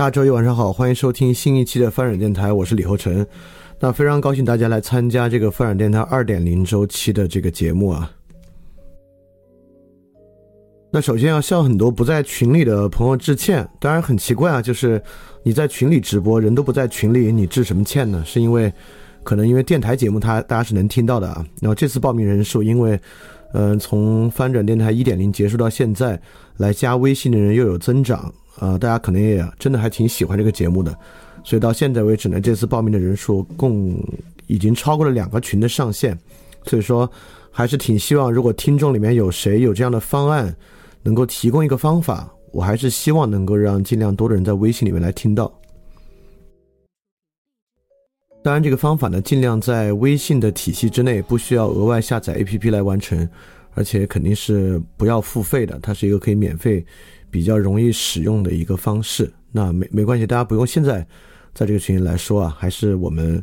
大家周一晚上好，欢迎收听新一期的翻转电台，我是李厚成。那非常高兴大家来参加这个翻转电台二点零周期的这个节目啊。那首先要向很多不在群里的朋友致歉，当然很奇怪啊，就是你在群里直播，人都不在群里，你致什么歉呢？是因为可能因为电台节目它大家是能听到的啊。然后这次报名人数，因为嗯从翻转电台一点零结束到现在，来加微信的人又有增长。呃，大家可能也真的还挺喜欢这个节目的，所以到现在为止呢，这次报名的人数共已经超过了两个群的上限，所以说还是挺希望，如果听众里面有谁有这样的方案，能够提供一个方法，我还是希望能够让尽量多的人在微信里面来听到。当然，这个方法呢，尽量在微信的体系之内，不需要额外下载 APP 来完成，而且肯定是不要付费的，它是一个可以免费。比较容易使用的一个方式，那没没关系，大家不用现在在这个群里来说啊，还是我们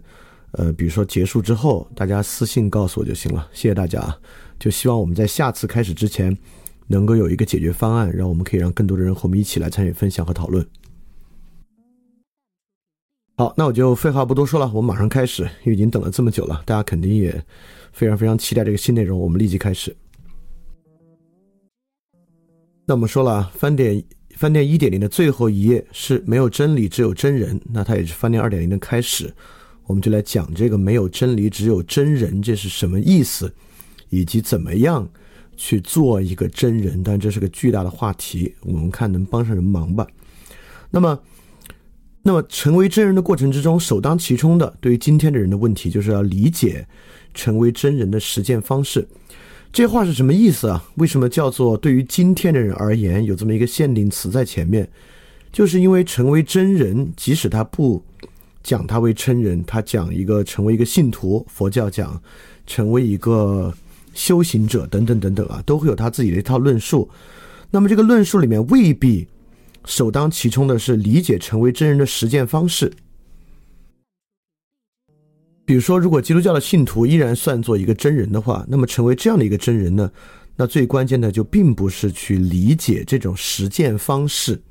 呃，比如说结束之后，大家私信告诉我就行了。谢谢大家啊，就希望我们在下次开始之前能够有一个解决方案，让我们可以让更多的人和我们一起来参与分享和讨论。好，那我就废话不多说了，我们马上开始，因为已经等了这么久了，大家肯定也非常非常期待这个新内容，我们立即开始。那我们说了，翻点翻点一点零的最后一页是没有真理，只有真人。那它也是翻点二点零的开始，我们就来讲这个没有真理，只有真人，这是什么意思，以及怎么样去做一个真人。但这是个巨大的话题，我们看能帮上什么忙吧。那么，那么成为真人的过程之中，首当其冲的，对于今天的人的问题，就是要理解成为真人的实践方式。这话是什么意思啊？为什么叫做对于今天的人而言有这么一个限定词在前面？就是因为成为真人，即使他不讲他为真人，他讲一个成为一个信徒，佛教讲成为一个修行者等等等等啊，都会有他自己的一套论述。那么这个论述里面未必首当其冲的是理解成为真人的实践方式。比如说，如果基督教的信徒依然算作一个真人的话，那么成为这样的一个真人呢？那最关键的就并不是去理解这种实践方式，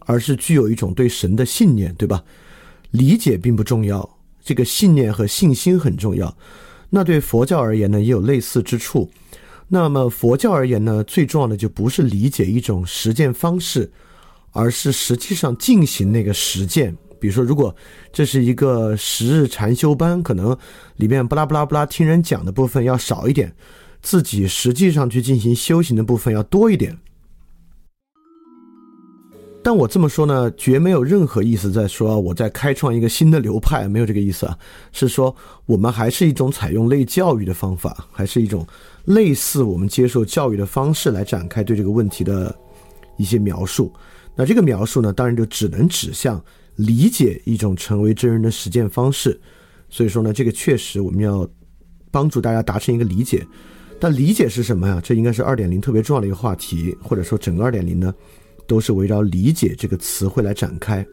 而是具有一种对神的信念，对吧？理解并不重要，这个信念和信心很重要。那对佛教而言呢，也有类似之处。那么佛教而言呢，最重要的就不是理解一种实践方式，而是实际上进行那个实践。比如说，如果这是一个十日禅修班，可能里面不拉不拉不拉听人讲的部分要少一点，自己实际上去进行修行的部分要多一点。但我这么说呢，绝没有任何意思在说我在开创一个新的流派，没有这个意思啊，是说我们还是一种采用类教育的方法，还是一种类似我们接受教育的方式来展开对这个问题的一些描述。那这个描述呢，当然就只能指向。理解一种成为真人的实践方式，所以说呢，这个确实我们要帮助大家达成一个理解。但理解是什么呀？这应该是二点零特别重要的一个话题，或者说整个二点零呢，都是围绕理解这个词汇来展开。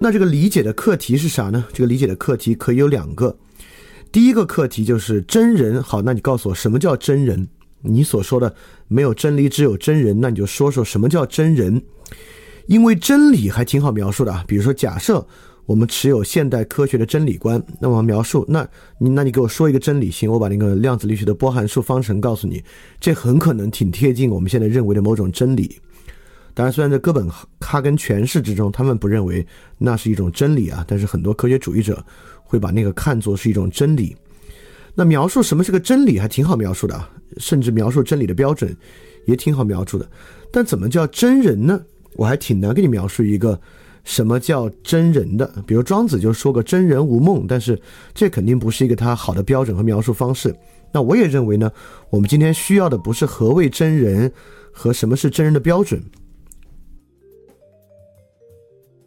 那这个理解的课题是啥呢？这个理解的课题可以有两个。第一个课题就是真人。好，那你告诉我什么叫真人？你所说的没有真理，只有真人，那你就说说什么叫真人。因为真理还挺好描述的啊，比如说，假设我们持有现代科学的真理观，那么描述，那你那你给我说一个真理，行，我把那个量子力学的波函数方程告诉你，这很可能挺贴近我们现在认为的某种真理。当然，虽然在哥本哈根诠释之中，他们不认为那是一种真理啊，但是很多科学主义者会把那个看作是一种真理。那描述什么是个真理还挺好描述的啊，甚至描述真理的标准也挺好描述的。但怎么叫真人呢？我还挺难给你描述一个什么叫真人的，比如庄子就说个真人无梦，但是这肯定不是一个他好的标准和描述方式。那我也认为呢，我们今天需要的不是何谓真人和什么是真人的标准。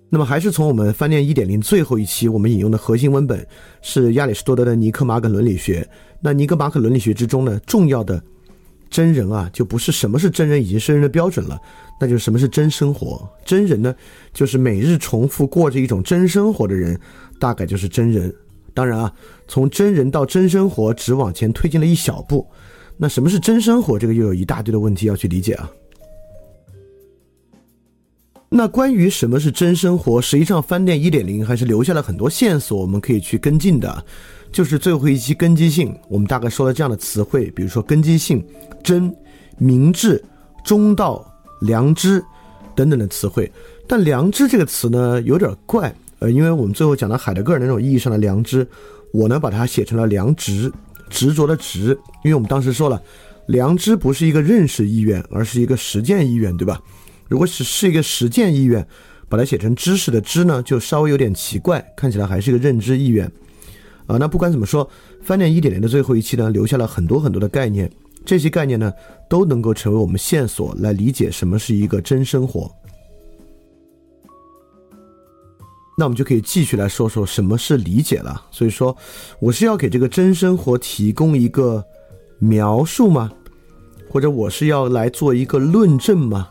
那么还是从我们翻念一点零最后一期我们引用的核心文本是亚里士多德的《尼克马可伦理学》。那尼克马可伦理学之中呢，重要的真人啊，就不是什么是真人以及生人的标准了。那就是什么是真生活？真人呢，就是每日重复过着一种真生活的人，大概就是真人。当然啊，从真人到真生活只往前推进了一小步。那什么是真生活？这个又有一大堆的问题要去理解啊。那关于什么是真生活，实际上翻店一点零还是留下了很多线索，我们可以去跟进的。就是最后一期根基性，我们大概说了这样的词汇，比如说根基性、真、明智、中道。良知，等等的词汇，但良知这个词呢有点怪，呃，因为我们最后讲到海德格尔那种意义上的良知，我呢把它写成了良知，执着的执，因为我们当时说了，良知不是一个认识意愿，而是一个实践意愿，对吧？如果是是一个实践意愿，把它写成知识的知呢，就稍微有点奇怪，看起来还是一个认知意愿，啊，那不管怎么说，翻点一点零的最后一期呢，留下了很多很多的概念。这些概念呢，都能够成为我们线索来理解什么是一个真生活。那我们就可以继续来说说什么是理解了。所以说，我是要给这个真生活提供一个描述吗？或者我是要来做一个论证吗？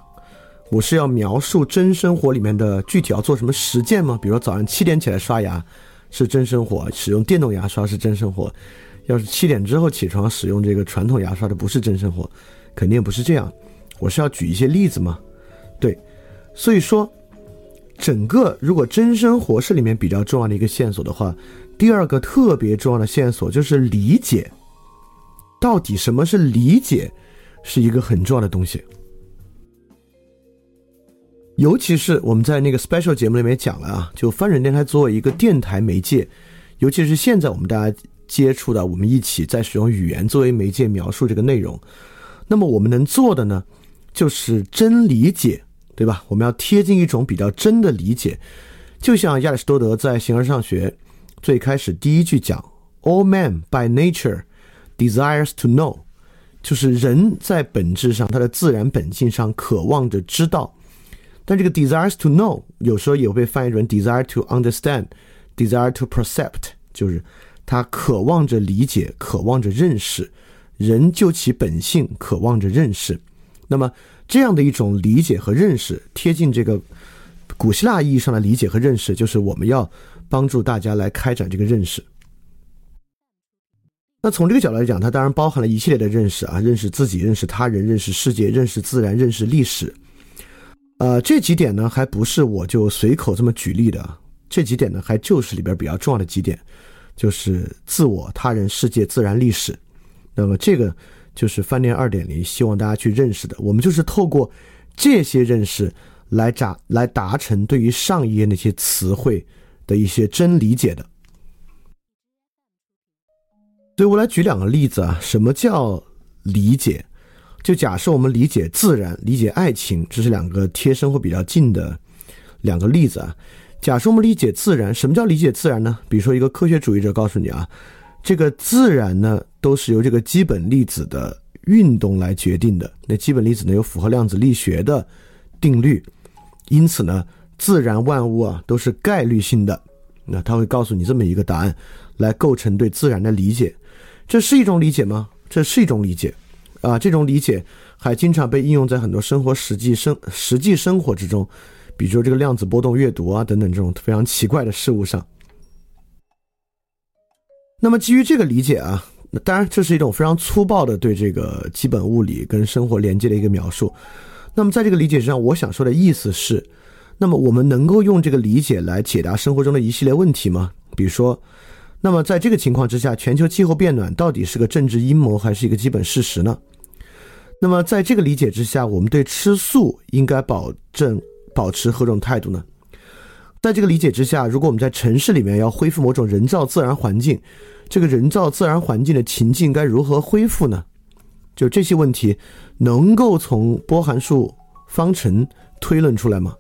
我是要描述真生活里面的具体要做什么实践吗？比如说早上七点起来刷牙是真生活，使用电动牙刷是真生活。要是七点之后起床使用这个传统牙刷的不是真生活，肯定不是这样。我是要举一些例子吗？对，所以说，整个如果真生活是里面比较重要的一个线索的话，第二个特别重要的线索就是理解。到底什么是理解，是一个很重要的东西。尤其是我们在那个 special 节目里面讲了啊，就翻转电台作为一个电台媒介，尤其是现在我们大家。接触的，我们一起在使用语言作为媒介描述这个内容。那么我们能做的呢，就是真理解对吧？我们要贴近一种比较真的理解，就像亚里士多德在《形而上学》最开始第一句讲：“All men by nature desires to know。”就是人在本质上，他的自然本性上渴望着知道。但这个 desires to know 有时候也会被翻译成 desire to understand，desire to percept，就是他渴望着理解，渴望着认识。人就其本性渴望着认识。那么这样的一种理解和认识，贴近这个古希腊意义上的理解和认识，就是我们要帮助大家来开展这个认识。那从这个角度来讲，它当然包含了一系列的认识啊，认识自己，认识他人，认识世界，认识自然，认识历史。呃，这几点呢，还不是我就随口这么举例的。这几点呢，还就是里边比较重要的几点，就是自我、他人、世界、自然、历史。那么这个就是翻店二点零，希望大家去认识的。我们就是透过这些认识来达来达成对于上一页那些词汇的一些真理解的。所以我来举两个例子啊，什么叫理解？就假设我们理解自然、理解爱情，这是两个贴身或比较近的两个例子啊。假设我们理解自然，什么叫理解自然呢？比如说一个科学主义者告诉你啊，这个自然呢都是由这个基本粒子的运动来决定的。那基本粒子呢有符合量子力学的定律，因此呢，自然万物啊都是概率性的。那他会告诉你这么一个答案，来构成对自然的理解。这是一种理解吗？这是一种理解，啊，这种理解还经常被应用在很多生活实际生实际生活之中，比如说这个量子波动阅读啊等等这种非常奇怪的事物上。那么基于这个理解啊，那当然这是一种非常粗暴的对这个基本物理跟生活连接的一个描述。那么在这个理解之上，我想说的意思是，那么我们能够用这个理解来解答生活中的一系列问题吗？比如说。那么，在这个情况之下，全球气候变暖到底是个政治阴谋还是一个基本事实呢？那么，在这个理解之下，我们对吃素应该保证保持何种态度呢？在这个理解之下，如果我们在城市里面要恢复某种人造自然环境，这个人造自然环境的情境该如何恢复呢？就这些问题，能够从波函数方程推论出来吗？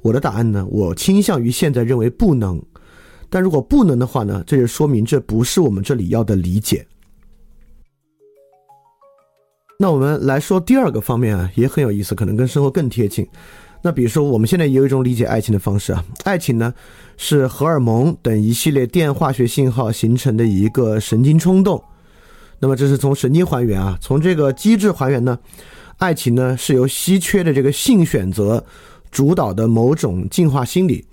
我的答案呢？我倾向于现在认为不能。但如果不能的话呢？这就说明这不是我们这里要的理解。那我们来说第二个方面啊，也很有意思，可能跟生活更贴近。那比如说，我们现在有一种理解爱情的方式啊，爱情呢是荷尔蒙等一系列电化学信号形成的一个神经冲动。那么这是从神经还原啊，从这个机制还原呢，爱情呢是由稀缺的这个性选择主导的某种进化心理。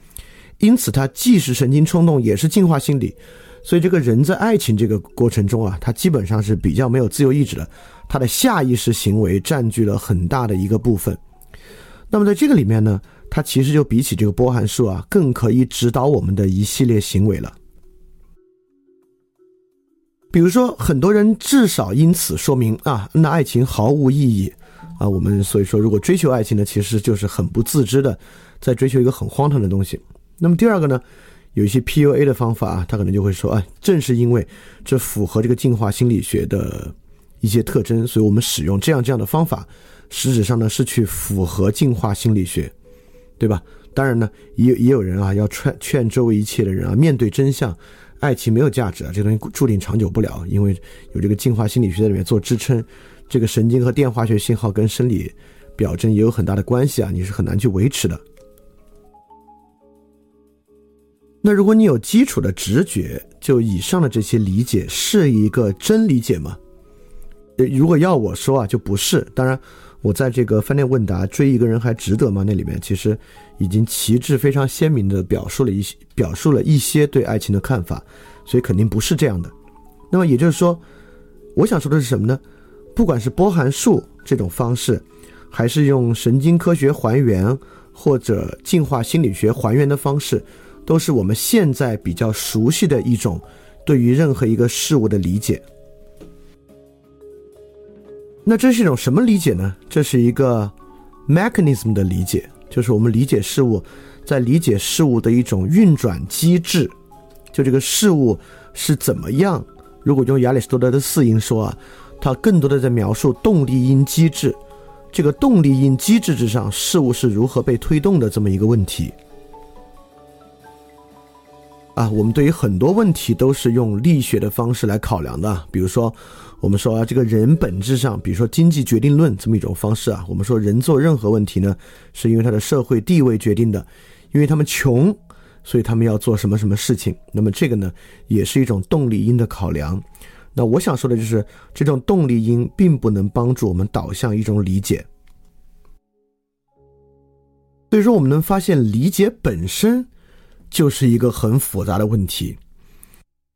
因此，它既是神经冲动，也是进化心理。所以，这个人在爱情这个过程中啊，他基本上是比较没有自由意志的。他的下意识行为占据了很大的一个部分。那么，在这个里面呢，它其实就比起这个波函数啊，更可以指导我们的一系列行为了。比如说，很多人至少因此说明啊，那爱情毫无意义啊。我们所以说，如果追求爱情呢，其实就是很不自知的，在追求一个很荒唐的东西。那么第二个呢，有一些 PUA 的方法啊，他可能就会说，哎，正是因为这符合这个进化心理学的一些特征，所以我们使用这样这样的方法，实质上呢是去符合进化心理学，对吧？当然呢，也也有人啊要劝劝周围一切的人啊，面对真相，爱情没有价值啊，这东西注定长久不了，因为有这个进化心理学在里面做支撑，这个神经和电化学信号跟生理表征也有很大的关系啊，你是很难去维持的。那如果你有基础的直觉，就以上的这些理解是一个真理解吗？如果要我说啊，就不是。当然，我在这个饭店问答追一个人还值得吗？那里面其实已经旗帜非常鲜明的表述了一些，表述了一些对爱情的看法，所以肯定不是这样的。那么也就是说，我想说的是什么呢？不管是波函数这种方式，还是用神经科学还原或者进化心理学还原的方式。都是我们现在比较熟悉的一种对于任何一个事物的理解。那这是一种什么理解呢？这是一个 mechanism 的理解，就是我们理解事物，在理解事物的一种运转机制。就这个事物是怎么样？如果用亚里士多德的四因说啊，它更多的在描述动力因机制。这个动力因机制之上，事物是如何被推动的这么一个问题。啊，我们对于很多问题都是用力学的方式来考量的，比如说，我们说啊，这个人本质上，比如说经济决定论这么一种方式啊，我们说人做任何问题呢，是因为他的社会地位决定的，因为他们穷，所以他们要做什么什么事情。那么这个呢，也是一种动力因的考量。那我想说的就是，这种动力因并不能帮助我们导向一种理解。所以说，我们能发现理解本身。就是一个很复杂的问题，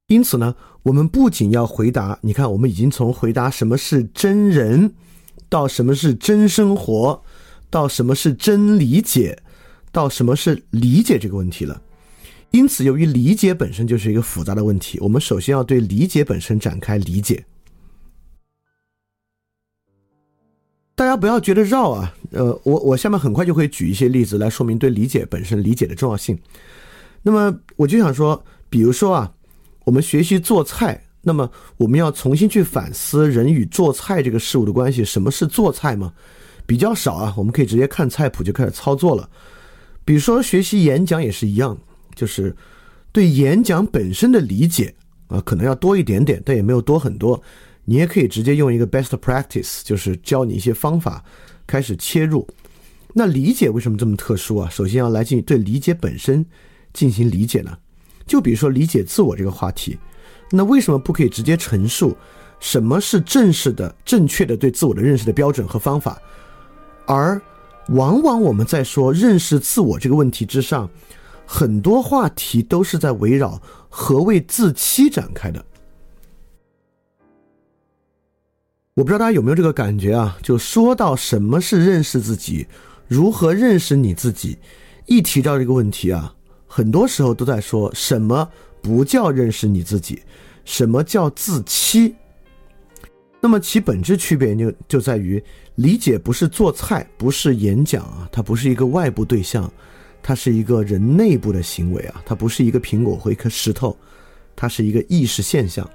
因此呢，我们不仅要回答，你看，我们已经从回答什么是真人，到什么是真生活，到什么是真理解，到什么是理解这个问题了。因此，由于理解本身就是一个复杂的问题，我们首先要对理解本身展开理解。大家不要觉得绕啊，呃，我我下面很快就会举一些例子来说明对理解本身理解的重要性。那么我就想说，比如说啊，我们学习做菜，那么我们要重新去反思人与做菜这个事物的关系。什么是做菜吗？比较少啊，我们可以直接看菜谱就开始操作了。比如说学习演讲也是一样，就是对演讲本身的理解啊，可能要多一点点，但也没有多很多。你也可以直接用一个 best practice，就是教你一些方法开始切入。那理解为什么这么特殊啊？首先要来进对理解本身。进行理解呢？就比如说理解自我这个话题，那为什么不可以直接陈述什么是正式的、正确的对自我的认识的标准和方法？而往往我们在说认识自我这个问题之上，很多话题都是在围绕何谓自欺展开的。我不知道大家有没有这个感觉啊？就说到什么是认识自己，如何认识你自己，一提到这个问题啊。很多时候都在说什么不叫认识你自己，什么叫自欺。那么其本质区别就就在于理解不是做菜，不是演讲啊，它不是一个外部对象，它是一个人内部的行为啊，它不是一个苹果或一颗石头，它是一个意识现象。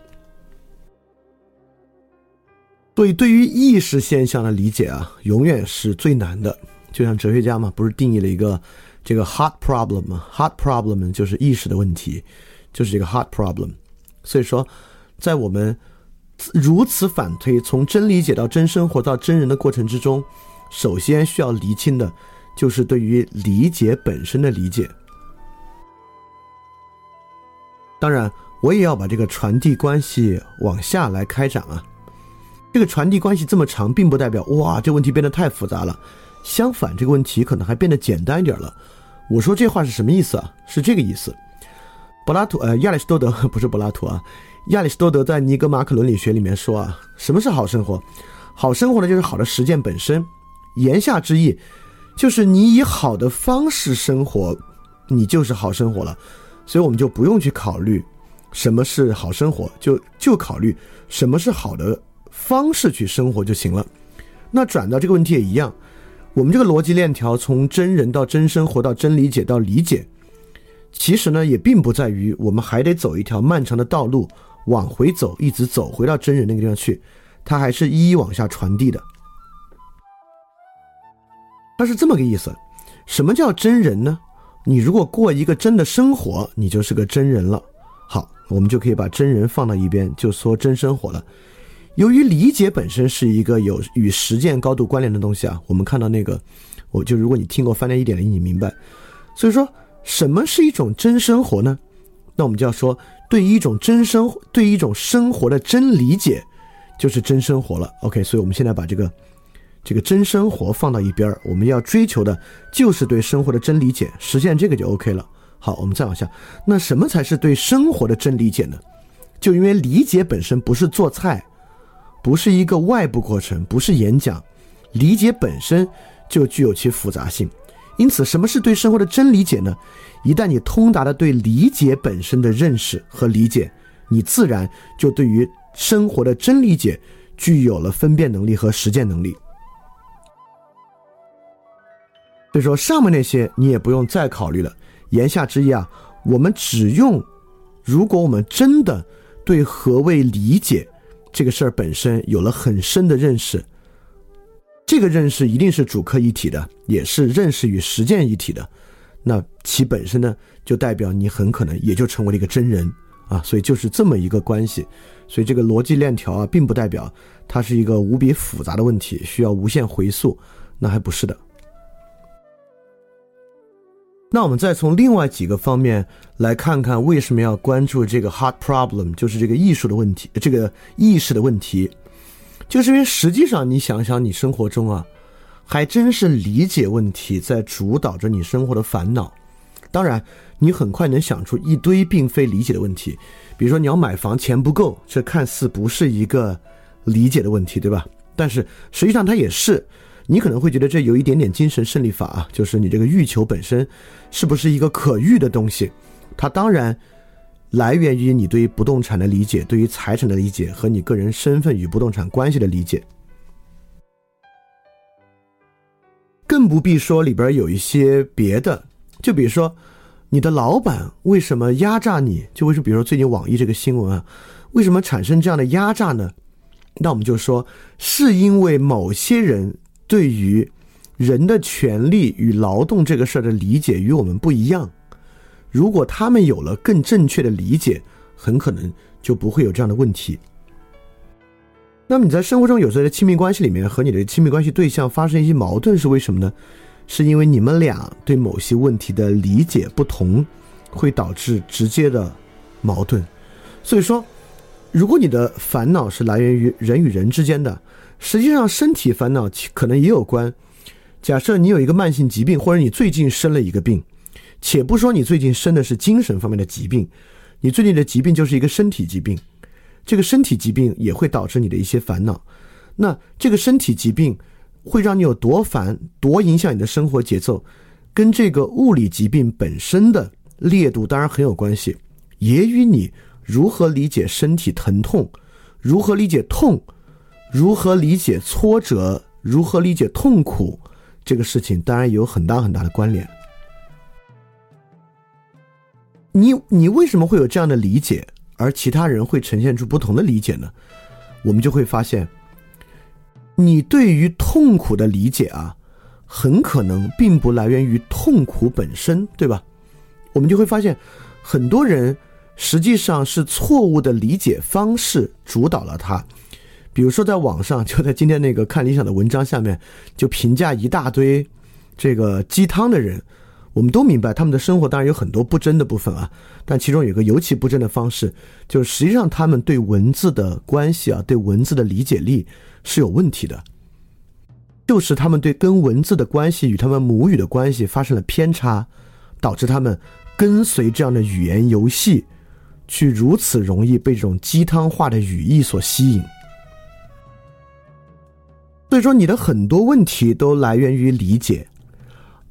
所以对于意识现象的理解啊，永远是最难的。就像哲学家嘛，不是定义了一个。这个 hot problem 嘛，hot problem 就是意识的问题，就是这个 hot problem。所以说，在我们如此反推，从真理解到真生活到真人的过程之中，首先需要厘清的，就是对于理解本身的理解。当然，我也要把这个传递关系往下来开展啊。这个传递关系这么长，并不代表哇，这问题变得太复杂了。相反，这个问题可能还变得简单一点了。我说这话是什么意思啊？是这个意思。柏拉图，呃，亚里士多德 不是柏拉图啊。亚里士多德在《尼格马可伦理学》里面说啊，什么是好生活？好生活呢，就是好的实践本身。言下之意，就是你以好的方式生活，你就是好生活了。所以我们就不用去考虑什么是好生活，就就考虑什么是好的方式去生活就行了。那转到这个问题也一样。我们这个逻辑链条，从真人到真生活到真理解到理解，其实呢，也并不在于我们还得走一条漫长的道路，往回走，一直走回到真人那个地方去，它还是一一往下传递的。它是这么个意思。什么叫真人呢？你如果过一个真的生活，你就是个真人了。好，我们就可以把真人放到一边，就说真生活了。由于理解本身是一个有与实践高度关联的东西啊，我们看到那个，我就如果你听过翻译一点零，你明白。所以说，什么是一种真生活呢？那我们就要说，对一种真生，对一种生活的真理解，就是真生活了。OK，所以我们现在把这个这个真生活放到一边儿，我们要追求的就是对生活的真理解，实现这个就 OK 了。好，我们再往下，那什么才是对生活的真理解呢？就因为理解本身不是做菜。不是一个外部过程，不是演讲，理解本身就具有其复杂性。因此，什么是对生活的真理解呢？一旦你通达了对理解本身的认识和理解，你自然就对于生活的真理解具有了分辨能力和实践能力。所以说，上面那些你也不用再考虑了。言下之意啊，我们只用，如果我们真的对何谓理解。这个事儿本身有了很深的认识，这个认识一定是主客一体的，也是认识与实践一体的。那其本身呢，就代表你很可能也就成为了一个真人啊。所以就是这么一个关系。所以这个逻辑链条啊，并不代表它是一个无比复杂的问题，需要无限回溯。那还不是的。那我们再从另外几个方面来看看，为什么要关注这个 hard problem，就是这个艺术的问题，这个意识的问题，就是因为实际上你想想，你生活中啊，还真是理解问题在主导着你生活的烦恼。当然，你很快能想出一堆并非理解的问题，比如说你要买房，钱不够，这看似不是一个理解的问题，对吧？但是实际上它也是。你可能会觉得这有一点点精神胜利法啊，就是你这个欲求本身是不是一个可欲的东西？它当然来源于你对于不动产的理解、对于财产的理解和你个人身份与不动产关系的理解。更不必说里边有一些别的，就比如说你的老板为什么压榨你？就为什么？比如说最近网易这个新闻啊，为什么产生这样的压榨呢？那我们就说是因为某些人。对于人的权利与劳动这个事儿的理解与我们不一样，如果他们有了更正确的理解，很可能就不会有这样的问题。那么你在生活中有时候在亲密关系里面和你的亲密关系对象发生一些矛盾是为什么呢？是因为你们俩对某些问题的理解不同，会导致直接的矛盾。所以说，如果你的烦恼是来源于人与人之间的。实际上，身体烦恼可能也有关。假设你有一个慢性疾病，或者你最近生了一个病，且不说你最近生的是精神方面的疾病，你最近的疾病就是一个身体疾病，这个身体疾病也会导致你的一些烦恼。那这个身体疾病会让你有多烦，多影响你的生活节奏，跟这个物理疾病本身的烈度当然很有关系，也与你如何理解身体疼痛，如何理解痛。如何理解挫折？如何理解痛苦？这个事情当然有很大很大的关联。你你为什么会有这样的理解，而其他人会呈现出不同的理解呢？我们就会发现，你对于痛苦的理解啊，很可能并不来源于痛苦本身，对吧？我们就会发现，很多人实际上是错误的理解方式主导了他。比如说，在网上，就在今天那个看理想的文章下面，就评价一大堆这个鸡汤的人。我们都明白，他们的生活当然有很多不真的部分啊，但其中有一个尤其不真的方式，就是实际上他们对文字的关系啊，对文字的理解力是有问题的，就是他们对跟文字的关系与他们母语的关系发生了偏差，导致他们跟随这样的语言游戏，去如此容易被这种鸡汤化的语义所吸引。所以说，你的很多问题都来源于理解，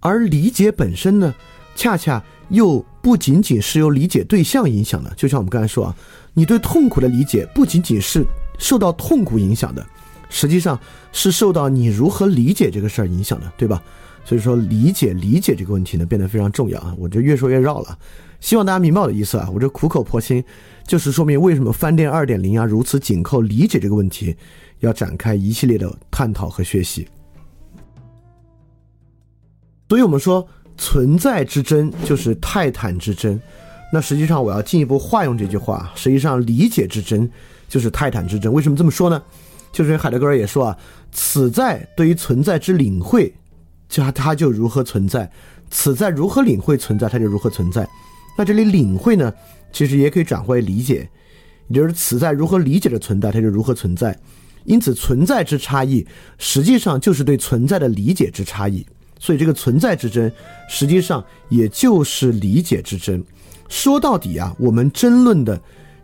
而理解本身呢，恰恰又不仅仅是由理解对象影响的。就像我们刚才说啊，你对痛苦的理解不仅仅是受到痛苦影响的，实际上是受到你如何理解这个事儿影响的，对吧？所以说，理解理解这个问题呢，变得非常重要啊。我这越说越绕了，希望大家明白我的意思啊。我这苦口婆心，就是说明为什么饭店二点零啊如此紧扣理解这个问题。要展开一系列的探讨和学习，所以我们说存在之争就是泰坦之争。那实际上我要进一步化用这句话，实际上理解之争就是泰坦之争。为什么这么说呢？就是海德格尔也说啊，此在对于存在之领会，就它就如何存在；此在如何领会存在，它就如何存在。那这里领会呢，其实也可以转化为理解，也就是此在如何理解的存在，它就如何存在。因此，存在之差异实际上就是对存在的理解之差异。所以，这个存在之争实际上也就是理解之争。说到底啊，我们争论的，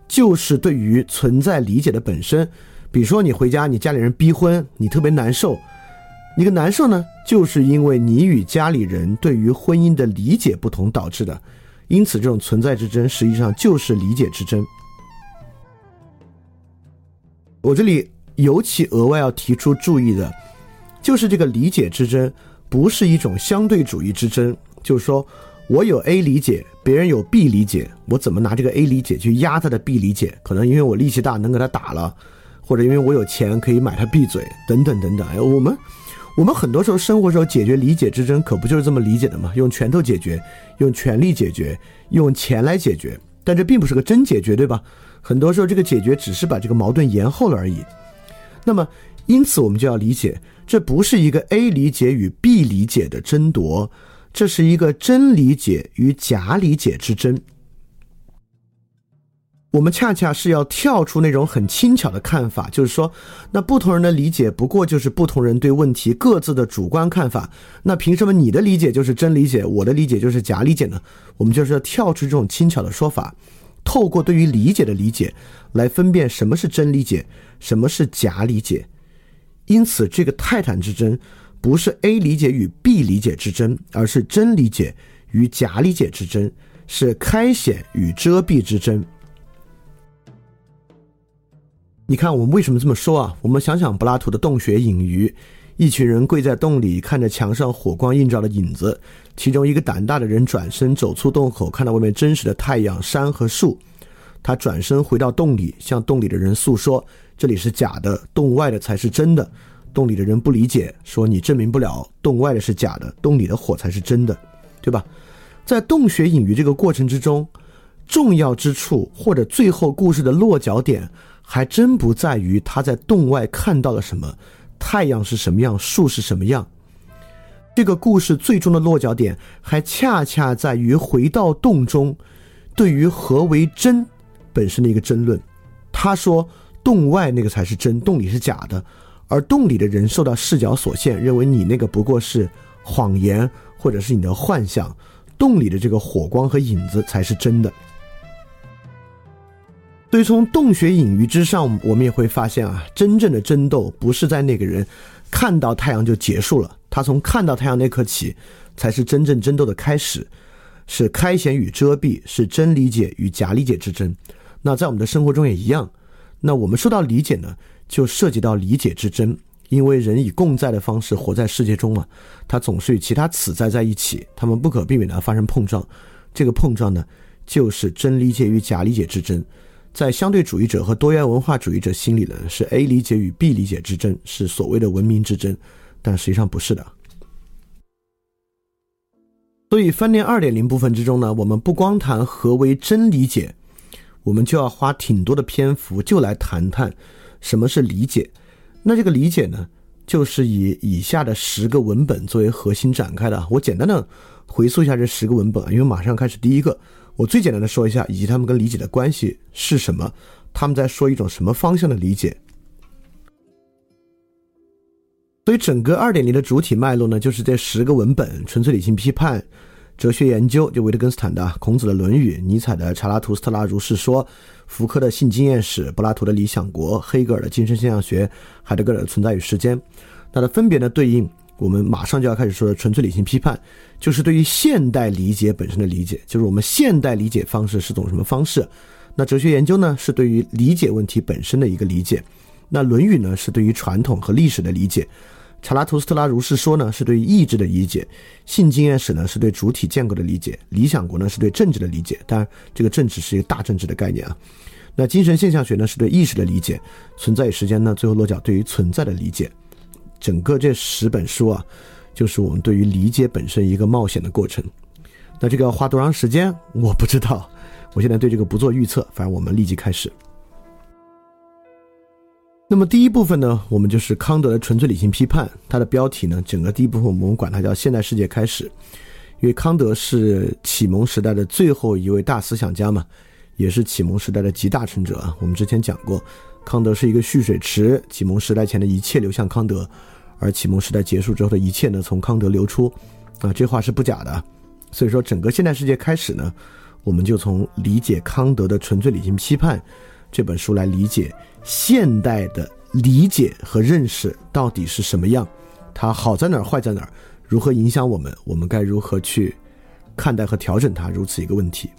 就是对于存在理解的本身。比如说，你回家，你家里人逼婚，你特别难受。你的难受呢，就是因为你与家里人对于婚姻的理解不同导致的。因此，这种存在之争实际上就是理解之争。我这里。尤其额外要提出注意的，就是这个理解之争不是一种相对主义之争。就是说我有 A 理解，别人有 B 理解，我怎么拿这个 A 理解去压他的 B 理解？可能因为我力气大能给他打了，或者因为我有钱可以买他闭嘴，等等等等。哎，我们我们很多时候生活时候解决理解之争，可不就是这么理解的吗？用拳头解决，用权力解决，用钱来解决，但这并不是个真解决，对吧？很多时候这个解决只是把这个矛盾延后了而已。那么，因此我们就要理解，这不是一个 A 理解与 B 理解的争夺，这是一个真理解与假理解之争。我们恰恰是要跳出那种很轻巧的看法，就是说，那不同人的理解不过就是不同人对问题各自的主观看法。那凭什么你的理解就是真理解，我的理解就是假理解呢？我们就是要跳出这种轻巧的说法，透过对于理解的理解来分辨什么是真理解，什么是假理解。因此，这个泰坦之争不是 A 理解与 B 理解之争，而是真理解与假理解之争，是开显与遮蔽之争。你看，我们为什么这么说啊？我们想想柏拉图的洞穴隐喻，一群人跪在洞里，看着墙上火光映照的影子。其中一个胆大的人转身走出洞口，看到外面真实的太阳、山和树。他转身回到洞里，向洞里的人诉说：“这里是假的，洞外的才是真的。”洞里的人不理解，说：“你证明不了洞外的是假的，洞里的火才是真的，对吧？”在洞穴隐喻这个过程之中，重要之处或者最后故事的落脚点。还真不在于他在洞外看到了什么，太阳是什么样，树是什么样。这个故事最终的落脚点，还恰恰在于回到洞中，对于何为真本身的一个争论。他说，洞外那个才是真，洞里是假的，而洞里的人受到视角所限，认为你那个不过是谎言，或者是你的幻想。洞里的这个火光和影子才是真的。所以，从洞穴隐喻之上，我们也会发现啊，真正的争斗不是在那个人看到太阳就结束了，他从看到太阳那刻起，才是真正争斗的开始，是开显与遮蔽，是真理解与假理解之争。那在我们的生活中也一样，那我们说到理解呢，就涉及到理解之争，因为人以共在的方式活在世界中嘛，他总是与其他此在在一起，他们不可避免的发生碰撞，这个碰撞呢，就是真理解与假理解之争。在相对主义者和多元文化主义者心里呢，是 A 理解与 B 理解之争，是所谓的文明之争，但实际上不是的。所以，翻练二点零部分之中呢，我们不光谈何为真理解，我们就要花挺多的篇幅，就来谈谈什么是理解。那这个理解呢，就是以以下的十个文本作为核心展开的。我简单的回溯一下这十个文本，因为马上开始第一个。我最简单的说一下，以及他们跟理解的关系是什么？他们在说一种什么方向的理解？所以整个二点零的主体脉络呢，就是这十个文本：纯粹理性批判、哲学研究，就维特根斯坦的《孔子的论语》，尼采的《查拉图斯特拉如是说》，福柯的性经验史，柏拉图的理想国，黑格尔的精神现象学，海德格尔的存在与时间。它的分别呢对应。我们马上就要开始说的纯粹理性批判，就是对于现代理解本身的理解，就是我们现代理解方式是种什么方式。那哲学研究呢，是对于理解问题本身的一个理解。那《论语》呢，是对于传统和历史的理解。查拉图斯特拉如是说呢，是对于意志的理解。性经验史呢，是对主体建构的理解。理想国呢，是对政治的理解。当然，这个政治是一个大政治的概念啊。那精神现象学呢，是对意识的理解。存在与时间呢，最后落脚对于存在的理解。整个这十本书啊，就是我们对于理解本身一个冒险的过程。那这个要花多长时间，我不知道。我现在对这个不做预测，反正我们立即开始。那么第一部分呢，我们就是康德的纯粹理性批判。它的标题呢，整个第一部分我们管它叫现代世界开始，因为康德是启蒙时代的最后一位大思想家嘛，也是启蒙时代的集大成者啊。我们之前讲过。康德是一个蓄水池，启蒙时代前的一切流向康德，而启蒙时代结束之后的一切呢，从康德流出，啊，这话是不假的。所以说，整个现代世界开始呢，我们就从理解康德的《纯粹理性批判》这本书来理解现代的理解和认识到底是什么样，它好在哪儿，坏在哪儿，如何影响我们，我们该如何去看待和调整它，如此一个问题。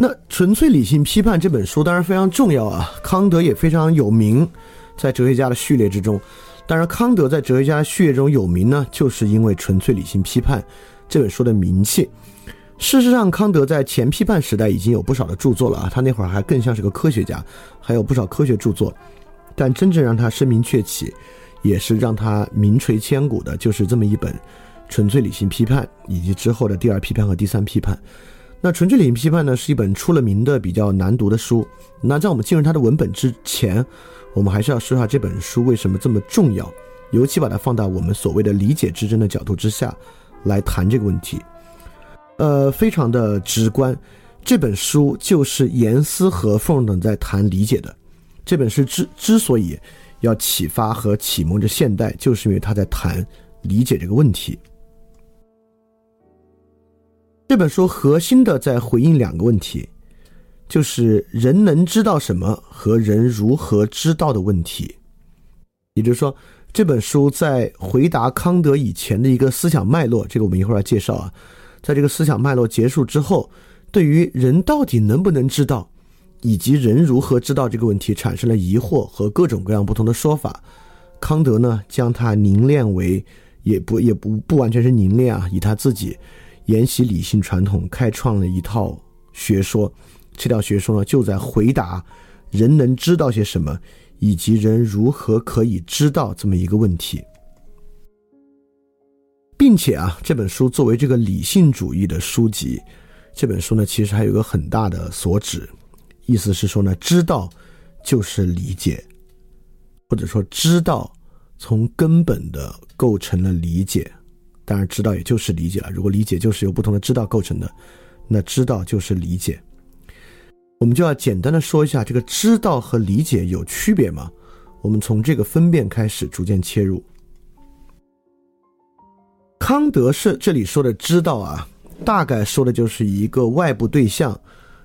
那《纯粹理性批判》这本书当然非常重要啊，康德也非常有名，在哲学家的序列之中。当然，康德在哲学家序列中有名呢，就是因为《纯粹理性批判》这本书的名气。事实上，康德在前批判时代已经有不少的著作了啊，他那会儿还更像是个科学家，还有不少科学著作。但真正让他声名鹊起，也是让他名垂千古的，就是这么一本《纯粹理性批判》，以及之后的第二批判和第三批判。那《纯粹理性批判》呢，是一本出了名的比较难读的书。那在我们进入它的文本之前，我们还是要说下这本书为什么这么重要，尤其把它放到我们所谓的理解之争的角度之下来谈这个问题。呃，非常的直观，这本书就是严丝合缝的在谈理解的。这本书之之所以要启发和启蒙着现代，就是因为他在谈理解这个问题。这本书核心的在回应两个问题，就是人能知道什么和人如何知道的问题。也就是说，这本书在回答康德以前的一个思想脉络，这个我们一会儿要介绍啊。在这个思想脉络结束之后，对于人到底能不能知道，以及人如何知道这个问题，产生了疑惑和各种各样不同的说法。康德呢，将它凝练为，也不也不不完全是凝练啊，以他自己沿袭理性传统，开创了一套学说。这套学说呢，就在回答人能知道些什么，以及人如何可以知道这么一个问题。并且啊，这本书作为这个理性主义的书籍，这本书呢，其实还有个很大的所指，意思是说呢，知道就是理解，或者说知道从根本的构成了理解。当然，知道也就是理解了。如果理解就是由不同的知道构成的，那知道就是理解。我们就要简单的说一下，这个知道和理解有区别吗？我们从这个分辨开始，逐渐切入。康德是这里说的知道啊，大概说的就是一个外部对象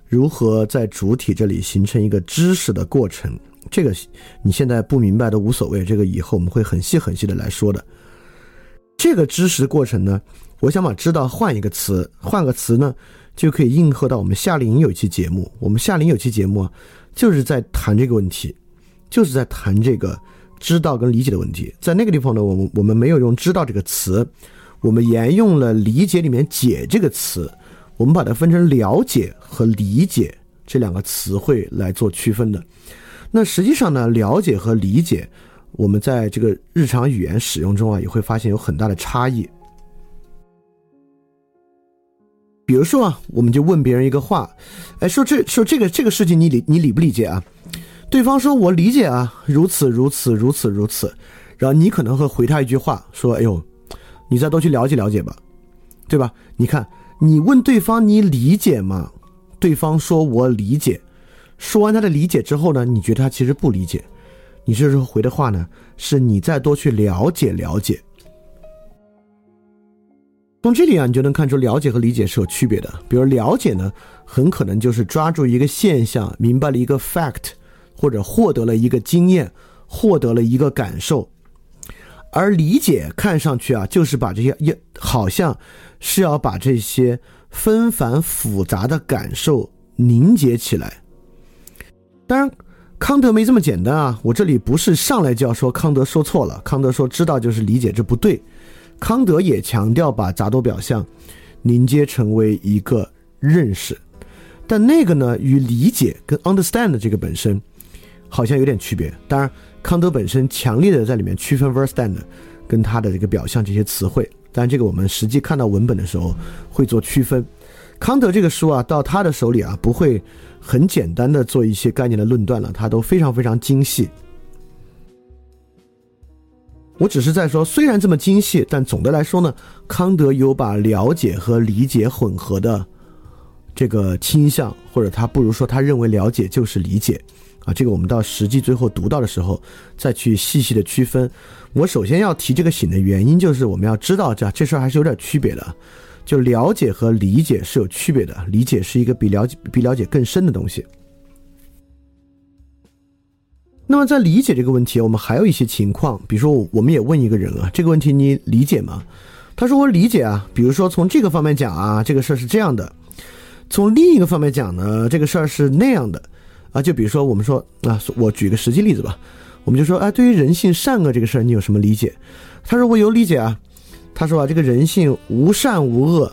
如何在主体这里形成一个知识的过程。这个你现在不明白都无所谓，这个以后我们会很细很细的来说的。这个知识过程呢，我想把知道换一个词，换个词呢就可以应和到我们夏令营有一期节目。我们夏令营有期节目就是在谈这个问题，就是在谈这个知道跟理解的问题。在那个地方呢，我们我们没有用知道这个词。我们沿用了“理解”里面“解”这个词，我们把它分成了解和理解这两个词汇来做区分的。那实际上呢，了解和理解，我们在这个日常语言使用中啊，也会发现有很大的差异。比如说啊，我们就问别人一个话，哎，说这说这个这个事情你理你理不理解啊？对方说我理解啊，如此如此如此如此，然后你可能会回他一句话说，哎呦。你再多去了解了解吧，对吧？你看，你问对方你理解吗？对方说我理解。说完他的理解之后呢，你觉得他其实不理解。你这时候回的话呢，是你再多去了解了解。从这里啊，你就能看出了解和理解是有区别的。比如了解呢，很可能就是抓住一个现象，明白了一个 fact，或者获得了一个经验，获得了一个感受。而理解看上去啊，就是把这些也好像是要把这些纷繁复杂的感受凝结起来。当然，康德没这么简单啊。我这里不是上来就要说康德说错了。康德说知道就是理解，这不对。康德也强调把杂多表象凝结成为一个认识，但那个呢，与理解跟 understand 这个本身好像有点区别。当然。康德本身强烈的在里面区分 verstand 跟他的这个表象这些词汇，但这个我们实际看到文本的时候会做区分。康德这个书啊，到他的手里啊，不会很简单的做一些概念的论断了，他都非常非常精细。我只是在说，虽然这么精细，但总的来说呢，康德有把了解和理解混合的这个倾向，或者他不如说他认为了解就是理解。啊，这个我们到实际最后读到的时候，再去细细的区分。我首先要提这个醒的原因，就是我们要知道这这事儿还是有点区别的，就了解和理解是有区别的。理解是一个比了解比了解更深的东西。那么在理解这个问题，我们还有一些情况，比如说我们也问一个人啊，这个问题你理解吗？他说我理解啊。比如说从这个方面讲啊，这个事儿是这样的；从另一个方面讲呢，这个事儿是那样的。啊，就比如说我们说啊，我举个实际例子吧，我们就说，哎，对于人性善恶这个事儿，你有什么理解？他说我有理解啊。他说啊，这个人性无善无恶，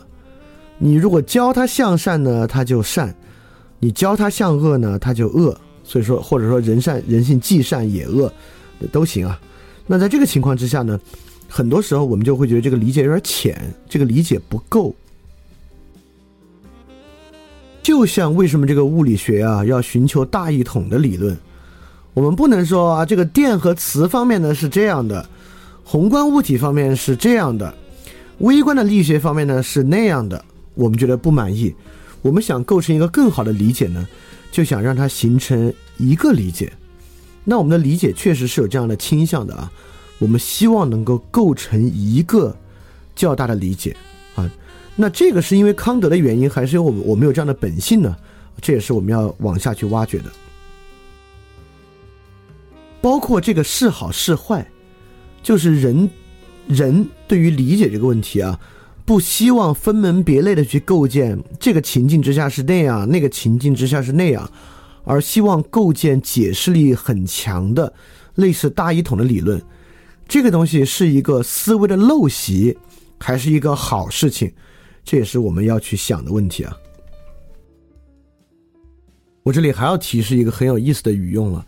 你如果教他向善呢，他就善；你教他向恶呢，他就恶。所以说，或者说人善人性既善也恶，都行啊。那在这个情况之下呢，很多时候我们就会觉得这个理解有点浅，这个理解不够。就像为什么这个物理学啊要寻求大一统的理论？我们不能说啊，这个电和磁方面呢是这样的，宏观物体方面是这样的，微观的力学方面呢是那样的。我们觉得不满意，我们想构成一个更好的理解呢，就想让它形成一个理解。那我们的理解确实是有这样的倾向的啊，我们希望能够构成一个较大的理解啊。那这个是因为康德的原因，还是因为我们我们有这样的本性呢？这也是我们要往下去挖掘的。包括这个是好是坏，就是人人对于理解这个问题啊，不希望分门别类的去构建这个情境之下是那样，那个情境之下是那样，而希望构建解释力很强的类似大一统的理论。这个东西是一个思维的陋习，还是一个好事情？这也是我们要去想的问题啊。我这里还要提示一个很有意思的语用了。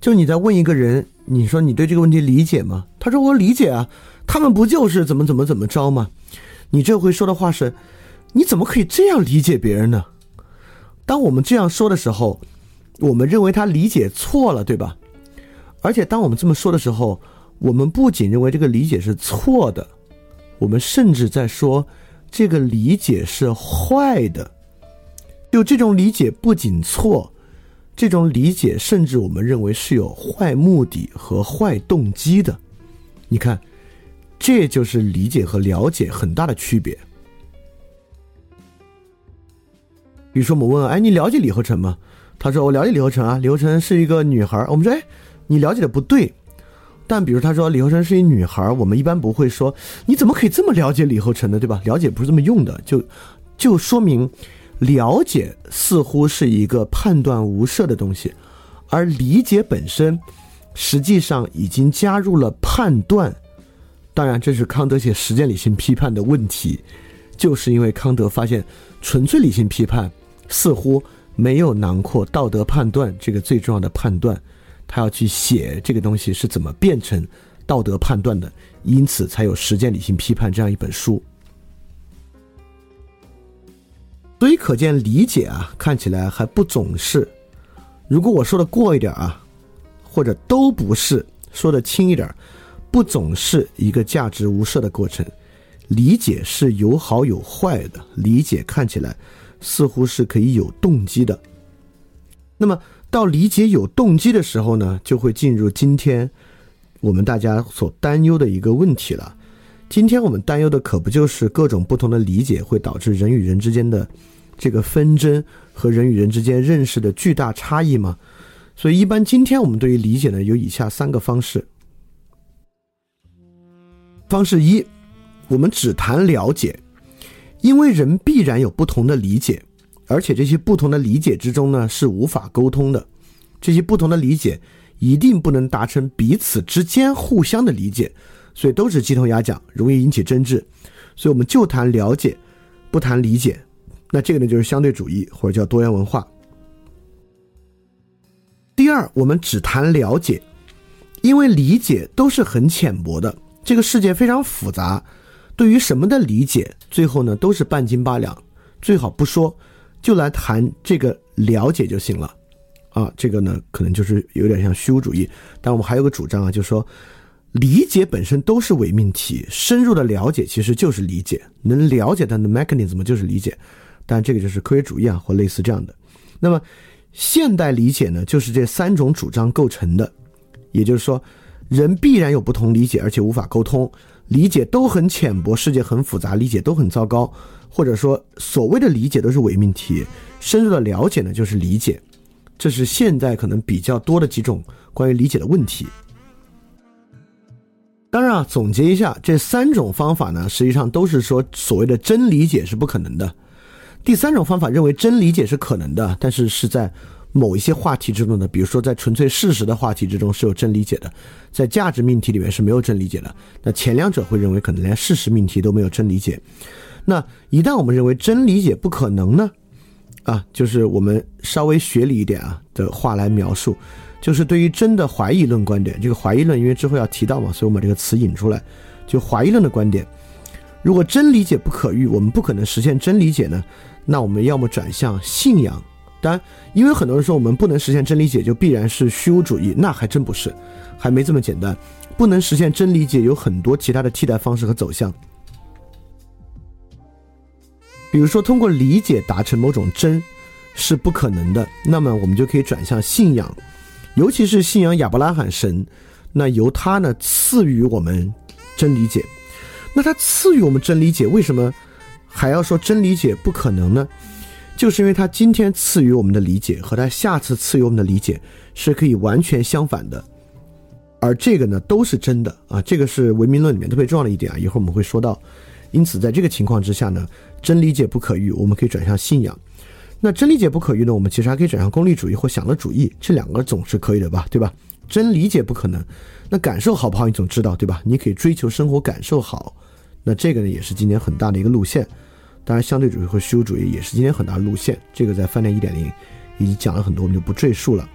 就你在问一个人，你说你对这个问题理解吗？他说我理解啊，他们不就是怎么怎么怎么着吗？你这回说的话是，你怎么可以这样理解别人呢？当我们这样说的时候，我们认为他理解错了，对吧？而且当我们这么说的时候，我们不仅认为这个理解是错的，我们甚至在说这个理解是坏的。就这种理解不仅错。这种理解，甚至我们认为是有坏目的和坏动机的。你看，这就是理解和了解很大的区别。比如说，我们问：“哎，你了解李和成吗？”他说：“我了解李和成啊，李和成是一个女孩。”我们说：“哎，你了解的不对。”但比如他说李和成是一女孩，我们一般不会说：“你怎么可以这么了解李和成呢？”对吧？了解不是这么用的，就就说明。了解似乎是一个判断无涉的东西，而理解本身实际上已经加入了判断。当然，这是康德写实践理性批判的问题，就是因为康德发现纯粹理性批判似乎没有囊括道德判断这个最重要的判断，他要去写这个东西是怎么变成道德判断的，因此才有实践理性批判这样一本书。所以可见，理解啊，看起来还不总是。如果我说的过一点啊，或者都不是说的轻一点，不总是一个价值无涉的过程。理解是有好有坏的，理解看起来似乎是可以有动机的。那么到理解有动机的时候呢，就会进入今天我们大家所担忧的一个问题了。今天我们担忧的可不就是各种不同的理解会导致人与人之间的这个纷争和人与人之间认识的巨大差异吗？所以，一般今天我们对于理解呢，有以下三个方式。方式一，我们只谈了解，因为人必然有不同的理解，而且这些不同的理解之中呢是无法沟通的，这些不同的理解一定不能达成彼此之间互相的理解。所以都是鸡同鸭讲，容易引起争执，所以我们就谈了解，不谈理解。那这个呢，就是相对主义或者叫多元文化。第二，我们只谈了解，因为理解都是很浅薄的，这个世界非常复杂，对于什么的理解，最后呢都是半斤八两，最好不说，就来谈这个了解就行了。啊，这个呢可能就是有点像虚无主义，但我们还有个主张啊，就是说。理解本身都是伪命题，深入的了解其实就是理解，能了解它的 mechanism 就是理解，但这个就是科学主义啊，或类似这样的。那么现代理解呢，就是这三种主张构成的，也就是说，人必然有不同理解，而且无法沟通，理解都很浅薄，世界很复杂，理解都很糟糕，或者说所谓的理解都是伪命题，深入的了解呢就是理解，这是现在可能比较多的几种关于理解的问题。当然啊，总结一下，这三种方法呢，实际上都是说所谓的真理解是不可能的。第三种方法认为真理解是可能的，但是是在某一些话题之中的，比如说在纯粹事实的话题之中是有真理解的，在价值命题里面是没有真理解的。那前两者会认为可能连事实命题都没有真理解。那一旦我们认为真理解不可能呢，啊，就是我们稍微学理一点啊的话来描述，就是对于真的怀疑论观点，这个怀疑论因为之后要提到嘛，所以我们把这个词引出来，就怀疑论的观点，如果真理解不可遇，我们不可能实现真理解呢，那我们要么转向信仰。当然，因为很多人说我们不能实现真理解，就必然是虚无主义，那还真不是，还没这么简单。不能实现真理解，有很多其他的替代方式和走向。比如说，通过理解达成某种真，是不可能的。那么，我们就可以转向信仰，尤其是信仰亚伯拉罕神。那由他呢赐予我们真理解。那他赐予我们真理解，为什么还要说真理解不可能呢？就是因为他今天赐予我们的理解和他下次赐予我们的理解是可以完全相反的。而这个呢，都是真的啊！这个是唯名论里面特别重要的一点啊，一会儿我们会说到。因此，在这个情况之下呢，真理解不可遇，我们可以转向信仰。那真理解不可遇呢，我们其实还可以转向功利主义或享乐主义，这两个总是可以的吧？对吧？真理解不可能，那感受好不好？你总知道对吧？你可以追求生活感受好，那这个呢，也是今年很大的一个路线。当然，相对主义和虚无主义也是今天很大的路线。这个在饭店一点零已经讲了很多，我们就不赘述了。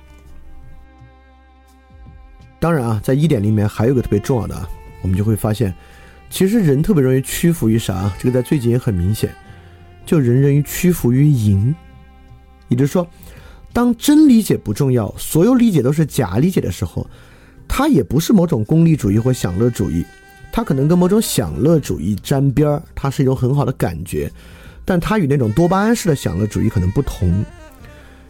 当然啊，在一点里面还有个特别重要的啊，我们就会发现，其实人特别容易屈服于啥？这个在最近也很明显，就人容易屈服于赢。也就是说，当真理解不重要，所有理解都是假理解的时候，它也不是某种功利主义或享乐主义，它可能跟某种享乐主义沾边儿，它是一种很好的感觉，但它与那种多巴胺式的享乐主义可能不同。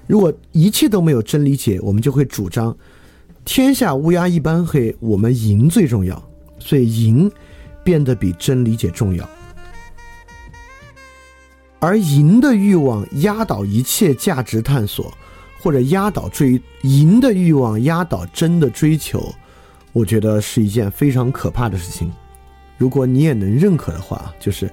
如果一切都没有真理解，我们就会主张。天下乌鸦一般黑，我们赢最重要，所以赢变得比真理解重要。而赢的欲望压倒一切价值探索，或者压倒追赢的欲望压倒真的追求，我觉得是一件非常可怕的事情。如果你也能认可的话，就是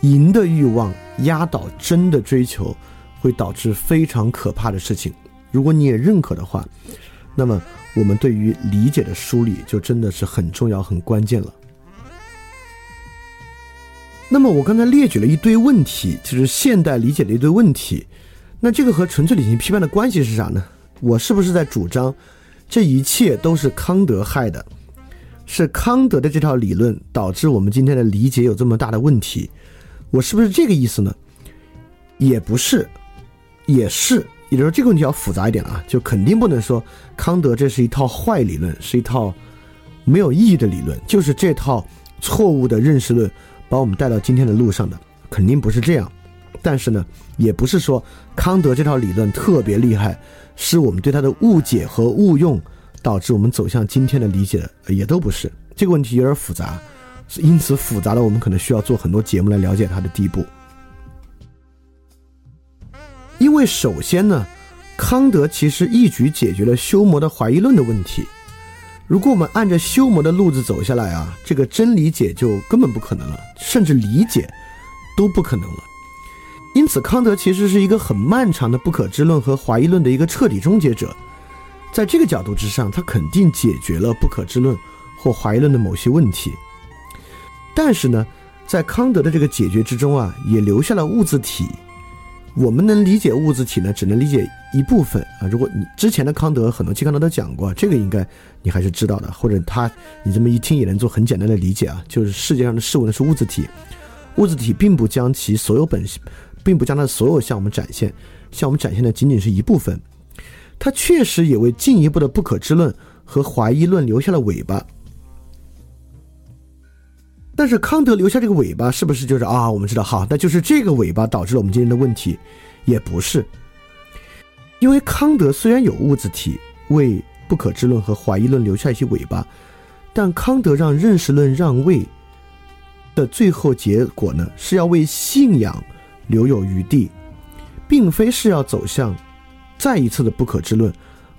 赢的欲望压倒真的追求，会导致非常可怕的事情。如果你也认可的话。那么，我们对于理解的梳理就真的是很重要、很关键了。那么，我刚才列举了一堆问题，就是现代理解的一堆问题。那这个和纯粹理性批判的关系是啥呢？我是不是在主张这一切都是康德害的？是康德的这套理论导致我们今天的理解有这么大的问题？我是不是这个意思呢？也不是，也是。也就是说，这个问题要复杂一点啊，就肯定不能说康德这是一套坏理论，是一套没有意义的理论，就是这套错误的认识论把我们带到今天的路上的，肯定不是这样。但是呢，也不是说康德这套理论特别厉害，是我们对他的误解和误用导致我们走向今天的理解的，也都不是。这个问题有点复杂，因此复杂的我们可能需要做很多节目来了解它的地步。因为首先呢，康德其实一举解决了修谟的怀疑论的问题。如果我们按照修魔的路子走下来啊，这个真理解就根本不可能了，甚至理解都不可能了。因此，康德其实是一个很漫长的不可知论和怀疑论的一个彻底终结者。在这个角度之上，他肯定解决了不可知论或怀疑论的某些问题。但是呢，在康德的这个解决之中啊，也留下了物自体。我们能理解物质体呢，只能理解一部分啊。如果你之前的康德很多期康德都讲过，这个应该你还是知道的，或者他你这么一听也能做很简单的理解啊。就是世界上的事物呢是物质体，物质体并不将其所有本，并不将它所有向我们展现，向我们展现的仅仅是一部分。它确实也为进一步的不可知论和怀疑论留下了尾巴。但是康德留下这个尾巴，是不是就是啊？我们知道，好，那就是这个尾巴导致了我们今天的问题，也不是。因为康德虽然有物自体为不可知论和怀疑论留下一些尾巴，但康德让认识论让位的最后结果呢，是要为信仰留有余地，并非是要走向再一次的不可知论，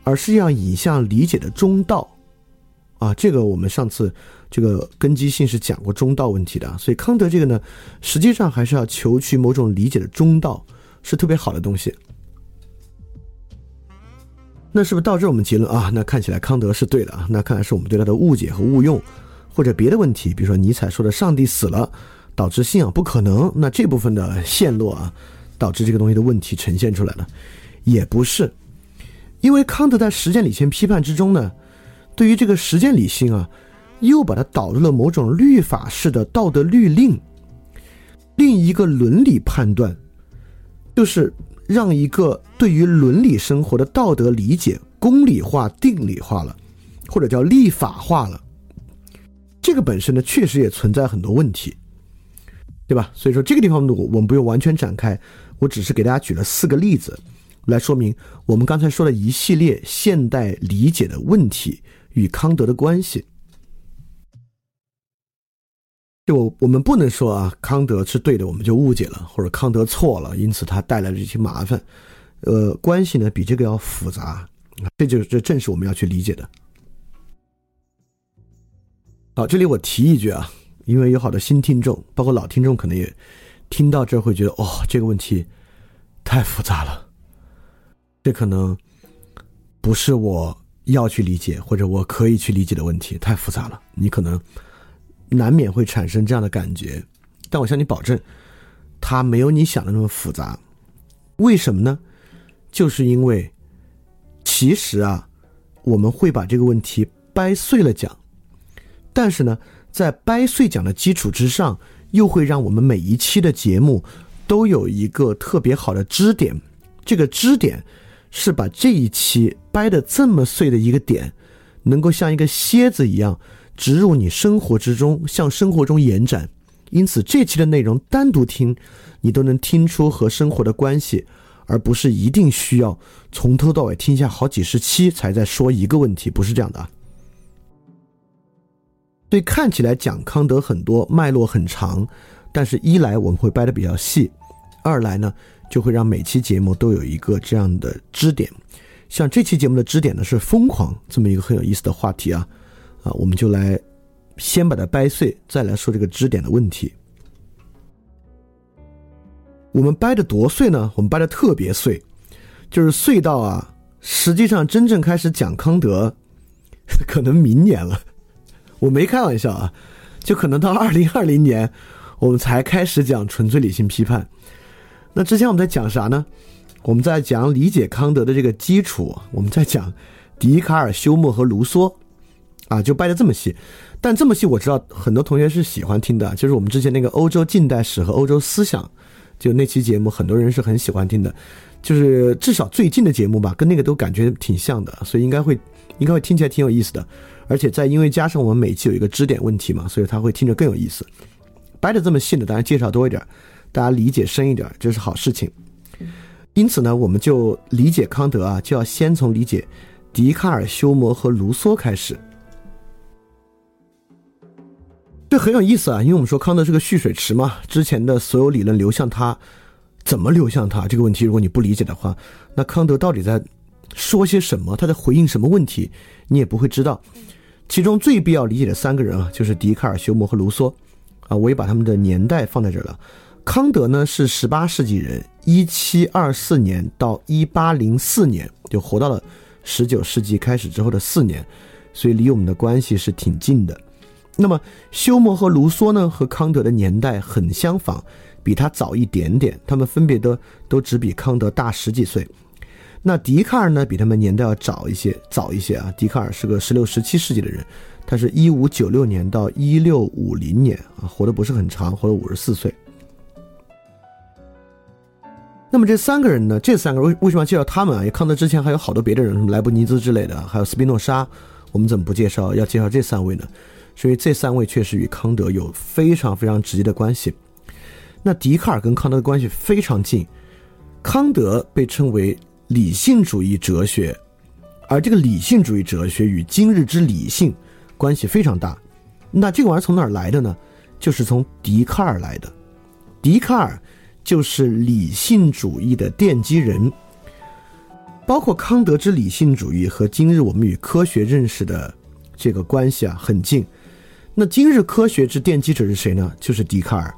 而是要引向理解的中道。啊，这个我们上次。这个根基性是讲过中道问题的，所以康德这个呢，实际上还是要求取某种理解的中道，是特别好的东西。那是不是到这我们结论啊？那看起来康德是对的啊？那看来是我们对他的误解和误用，或者别的问题，比如说尼采说的上帝死了导致信仰不可能，那这部分的陷落啊，导致这个东西的问题呈现出来了？也不是，因为康德在实践理性批判之中呢，对于这个实践理性啊，又把它导入了某种律法式的道德律令，另一个伦理判断，就是让一个对于伦理生活的道德理解公理化、定理化了，或者叫立法化了。这个本身呢，确实也存在很多问题。对吧？所以说这个地方我我们不用完全展开，我只是给大家举了四个例子，来说明我们刚才说的一系列现代理解的问题与康德的关系。就我们不能说啊，康德是对的，我们就误解了，或者康德错了，因此他带来了这些麻烦。呃，关系呢比这个要复杂，这就是这正是我们要去理解的。好，这里我提一句啊。因为有好多新听众，包括老听众，可能也听到这会觉得，哦，这个问题太复杂了，这可能不是我要去理解或者我可以去理解的问题，太复杂了。你可能难免会产生这样的感觉，但我向你保证，它没有你想的那么复杂。为什么呢？就是因为其实啊，我们会把这个问题掰碎了讲，但是呢。在掰碎讲的基础之上，又会让我们每一期的节目都有一个特别好的支点。这个支点是把这一期掰的这么碎的一个点，能够像一个楔子一样植入你生活之中，向生活中延展。因此，这期的内容单独听，你都能听出和生活的关系，而不是一定需要从头到尾听下好几十期才在说一个问题。不是这样的啊。对看起来讲康德很多脉络很长，但是一来我们会掰得比较细，二来呢就会让每期节目都有一个这样的支点。像这期节目的支点呢是疯狂这么一个很有意思的话题啊，啊，我们就来先把它掰碎，再来说这个支点的问题。我们掰的多碎呢？我们掰的特别碎，就是碎到啊，实际上真正开始讲康德，可能明年了。我没开玩笑啊，就可能到二零二零年，我们才开始讲纯粹理性批判。那之前我们在讲啥呢？我们在讲理解康德的这个基础，我们在讲笛卡尔、休谟和卢梭，啊，就掰的这么细。但这么细，我知道很多同学是喜欢听的，就是我们之前那个欧洲近代史和欧洲思想，就那期节目，很多人是很喜欢听的，就是至少最近的节目吧，跟那个都感觉挺像的，所以应该会应该会听起来挺有意思的。而且在因为加上我们每期有一个支点问题嘛，所以他会听着更有意思。掰的这么细呢，当然介绍多一点，大家理解深一点，这是好事情。因此呢，我们就理解康德啊，就要先从理解笛卡尔、休谟和卢梭开始。这很有意思啊，因为我们说康德是个蓄水池嘛，之前的所有理论流向他，怎么流向他这个问题，如果你不理解的话，那康德到底在说些什么？他在回应什么问题？你也不会知道。其中最必要理解的三个人啊，就是笛卡尔、休谟和卢梭，啊，我也把他们的年代放在这儿了。康德呢是十八世纪人，一七二四年到一八零四年，就活到了十九世纪开始之后的四年，所以离我们的关系是挺近的。那么休谟和卢梭呢，和康德的年代很相仿，比他早一点点，他们分别都都只比康德大十几岁。那笛卡尔呢，比他们年代要早一些，早一些啊。笛卡尔是个十六、十七世纪的人，他是一五九六年到一六五零年啊，活的不是很长，活了五十四岁。那么这三个人呢，这三个为为什么要介绍他们啊？因为康德之前还有好多别的人，什么莱布尼兹之类的，还有斯宾诺莎，我们怎么不介绍？要介绍这三位呢？所以这三位确实与康德有非常非常直接的关系。那笛卡尔跟康德的关系非常近，康德被称为。理性主义哲学，而这个理性主义哲学与今日之理性关系非常大。那这个玩意儿从哪儿来的呢？就是从笛卡尔来的。笛卡尔就是理性主义的奠基人。包括康德之理性主义和今日我们与科学认识的这个关系啊很近。那今日科学之奠基者是谁呢？就是笛卡尔。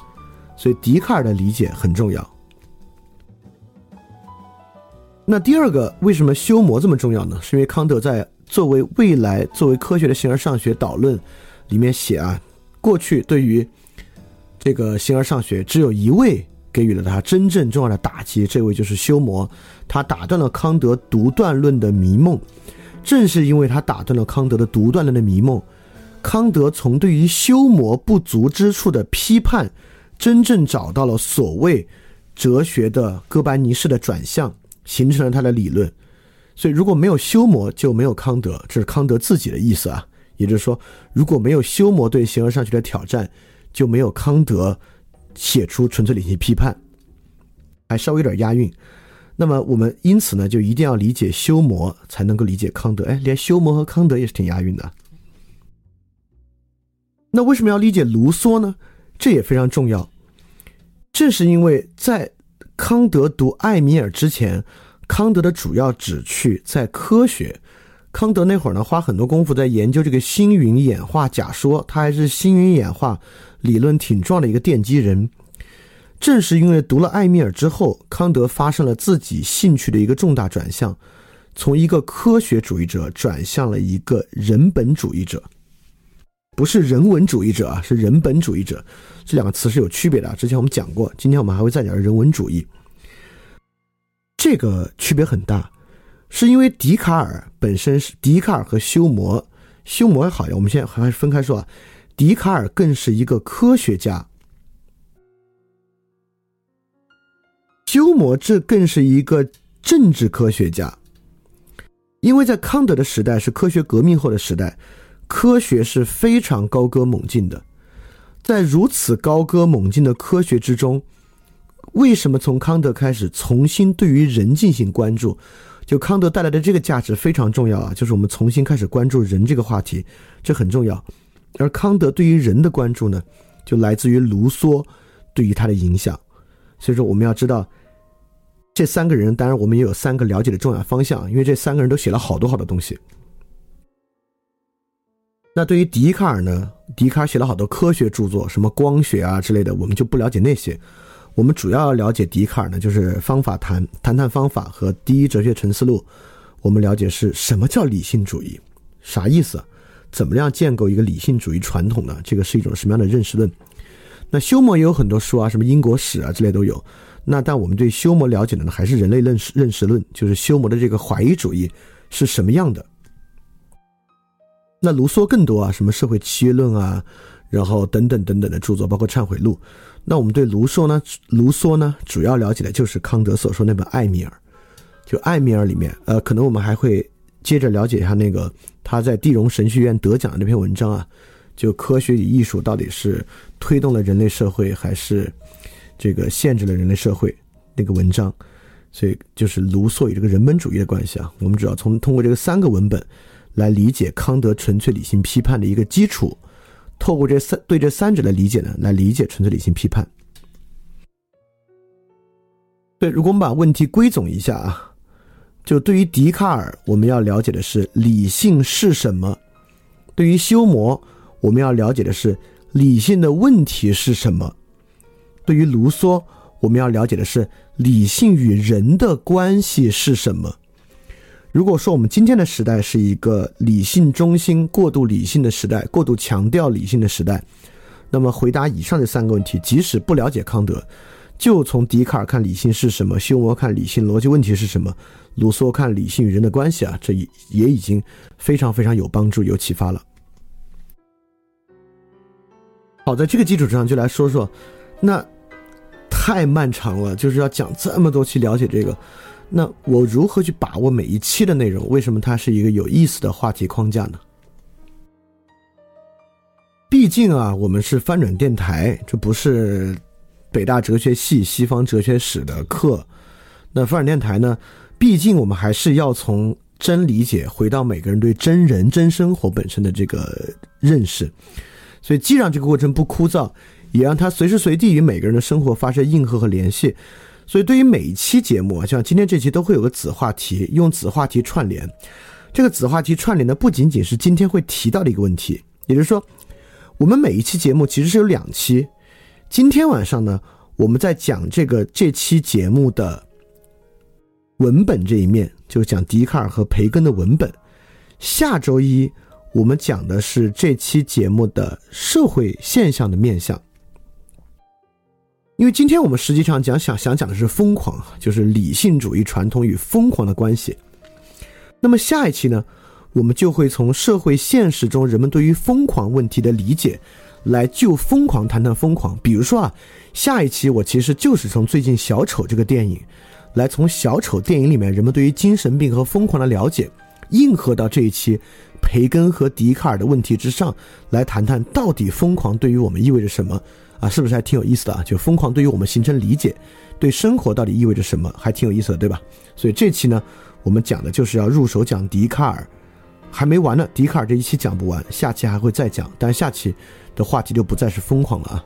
所以笛卡尔的理解很重要。那第二个，为什么修魔这么重要呢？是因为康德在作为未来作为科学的形而上学导论里面写啊，过去对于这个形而上学只有一位给予了他真正重要的打击。这位就是休谟，他打断了康德独断论的迷梦。正是因为他打断了康德的独断论的迷梦，康德从对于修谟不足之处的批判，真正找到了所谓哲学的哥白尼式的转向，形成了他的理论。所以，如果没有修谟，就没有康德，这是康德自己的意思啊。也就是说，如果没有修谟对形而上学的挑战，就没有康德写出纯粹理性批判，还稍微有点押韵。那么我们因此呢，就一定要理解修谟，才能够理解康德。哎，连修谟和康德也是挺押韵的。那为什么要理解卢梭呢？这也非常重要。正是因为在康德读艾米尔之前，康德的主要旨趣在科学。康德那会儿呢，花很多功夫在研究这个星云演化假说，他还是星云演化理论挺壮的一个奠基人。正是因为读了艾米尔之后，康德发生了自己兴趣的一个重大转向，从一个科学主义者转向了一个人本主义者，不是人文主义者啊，是人本主义者，这两个词是有区别的啊。之前我们讲过，今天我们还会再讲人文主义，这个区别很大，是因为笛卡尔本身是笛卡尔和休谟，休谟好呀，我们现在还是分开说啊，笛卡尔更是一个科学家。休谟这更是一个政治科学家，因为在康德的时代是科学革命后的时代，科学是非常高歌猛进的。在如此高歌猛进的科学之中，为什么从康德开始重新对于人进行关注？就康德带来的这个价值非常重要啊，就是我们重新开始关注人这个话题，这很重要。而康德对于人的关注呢，就来自于卢梭对于他的影响。所以说，我们要知道。这三个人，当然我们也有三个了解的重要方向，因为这三个人都写了好多好多东西。那对于笛卡尔呢？笛卡尔写了好多科学著作，什么光学啊之类的，我们就不了解那些。我们主要了解笛卡尔呢，就是方法谈，谈谈方法和第一哲学沉思录。我们了解是什么叫理性主义，啥意思？怎么样建构一个理性主义传统呢？这个是一种什么样的认识论？那休谟也有很多书啊，什么因果史啊之类都有。那但我们对休谟了解的呢，还是人类认识认识论，就是休谟的这个怀疑主义是什么样的。那卢梭更多啊，什么社会契约论啊，然后等等等等的著作，包括忏悔录。那我们对卢梭呢，卢梭呢，主要了解的就是康德所说那本《艾米尔》，就《艾米尔》里面，呃，可能我们还会接着了解一下那个他在地荣神学院得奖的那篇文章啊，就科学与艺术到底是推动了人类社会还是？这个限制了人类社会那个文章，所以就是卢梭与这个人本主义的关系啊。我们主要从通过这个三个文本来理解康德纯粹理性批判的一个基础，透过这三对这三者的理解呢，来理解纯粹理性批判。对，如果我们把问题归总一下啊，就对于笛卡尔，我们要了解的是理性是什么；对于休谟，我们要了解的是理性的问题是什么。对于卢梭，我们要了解的是理性与人的关系是什么。如果说我们今天的时代是一个理性中心、过度理性的时代，过度强调理性的时代，那么回答以上这三个问题，即使不了解康德，就从笛卡尔看理性是什么，休谟看理性逻辑问题是什么，卢梭看理性与人的关系啊，这也也已经非常非常有帮助、有启发了。好，在这个基础之上，就来说说那。太漫长了，就是要讲这么多去了解这个，那我如何去把握每一期的内容？为什么它是一个有意思的话题框架呢？毕竟啊，我们是翻转电台，这不是北大哲学系西方哲学史的课。那翻转电台呢？毕竟我们还是要从真理解回到每个人对真人真生活本身的这个认识，所以既让这个过程不枯燥。也让他随时随地与每个人的生活发生应和和联系，所以对于每一期节目啊，像今天这期都会有个子话题，用子话题串联。这个子话题串联的不仅仅是今天会提到的一个问题，也就是说，我们每一期节目其实是有两期。今天晚上呢，我们在讲这个这期节目的文本这一面，就讲笛卡尔和培根的文本。下周一我们讲的是这期节目的社会现象的面相。因为今天我们实际上讲想想讲的是疯狂，就是理性主义传统与疯狂的关系。那么下一期呢，我们就会从社会现实中人们对于疯狂问题的理解，来就疯狂谈谈疯狂。比如说啊，下一期我其实就是从最近小丑这个电影，来从小丑电影里面人们对于精神病和疯狂的了解，应和到这一期培根和笛卡尔的问题之上，来谈谈到底疯狂对于我们意味着什么。啊，是不是还挺有意思的啊？就疯狂对于我们形成理解，对生活到底意味着什么，还挺有意思的，对吧？所以这期呢，我们讲的就是要入手讲笛卡尔，还没完呢。笛卡尔这一期讲不完，下期还会再讲，但下期的话题就不再是疯狂了啊。